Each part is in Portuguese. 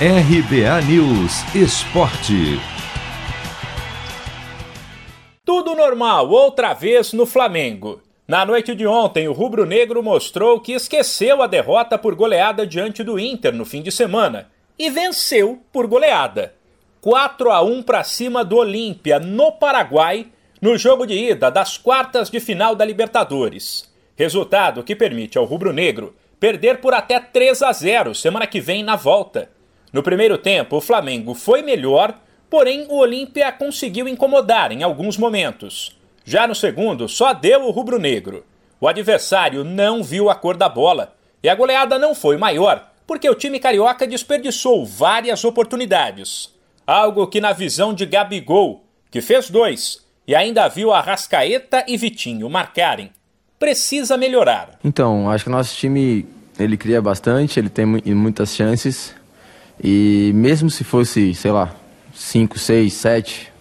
RBA News Esporte. Tudo normal outra vez no Flamengo. Na noite de ontem, o rubro-negro mostrou que esqueceu a derrota por goleada diante do Inter no fim de semana e venceu por goleada. 4 a 1 para cima do Olímpia no Paraguai, no jogo de ida das quartas de final da Libertadores. Resultado que permite ao rubro-negro perder por até 3 a 0 semana que vem na volta. No primeiro tempo, o Flamengo foi melhor, porém o Olímpia conseguiu incomodar em alguns momentos. Já no segundo, só deu o rubro-negro. O adversário não viu a cor da bola e a goleada não foi maior, porque o time carioca desperdiçou várias oportunidades. Algo que, na visão de Gabigol, que fez dois e ainda viu a Rascaeta e Vitinho marcarem, precisa melhorar. Então, acho que o nosso time ele cria bastante, ele tem muitas chances, e mesmo se fosse, sei lá, 5, 6, 7,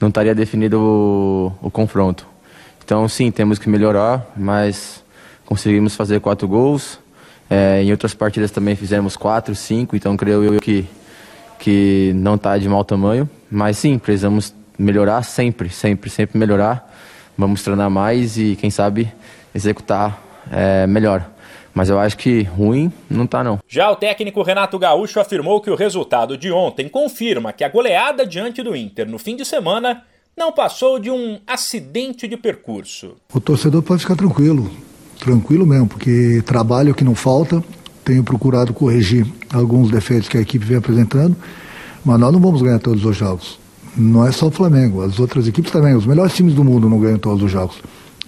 não estaria definido o, o, confronto. Então, sim, temos que melhorar, mas conseguimos fazer quatro gols. É, em outras partidas também fizemos quatro, cinco, então creio eu que, que não está de mau tamanho. Mas sim, precisamos melhorar sempre, sempre, sempre melhorar. Vamos treinar mais e, quem sabe, executar é, melhor. Mas eu acho que ruim não tá não. Já o técnico Renato Gaúcho afirmou que o resultado de ontem confirma que a goleada diante do Inter no fim de semana não passou de um acidente de percurso. O torcedor pode ficar tranquilo, tranquilo mesmo, porque trabalho que não falta, tenho procurado corrigir alguns defeitos que a equipe vem apresentando, mas nós não vamos ganhar todos os jogos. Não é só o Flamengo, as outras equipes também, os melhores times do mundo não ganham todos os jogos.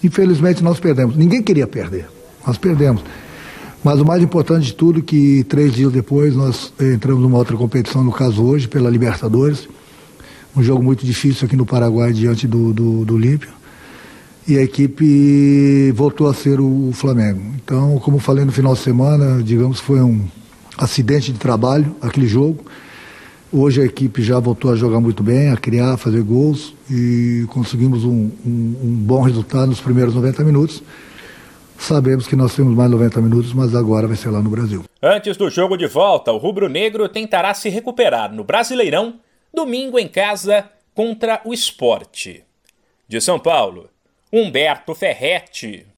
Infelizmente nós perdemos. Ninguém queria perder, nós perdemos. Mas o mais importante de tudo é que três dias depois nós entramos numa outra competição, no caso hoje, pela Libertadores. Um jogo muito difícil aqui no Paraguai diante do, do, do Olímpio. E a equipe voltou a ser o Flamengo. Então, como falei no final de semana, digamos foi um acidente de trabalho aquele jogo. Hoje a equipe já voltou a jogar muito bem, a criar, a fazer gols e conseguimos um, um, um bom resultado nos primeiros 90 minutos. Sabemos que nós temos mais 90 minutos, mas agora vai ser lá no Brasil. Antes do jogo de volta, o rubro-negro tentará se recuperar no Brasileirão, domingo em casa contra o Esporte. De São Paulo, Humberto Ferretti.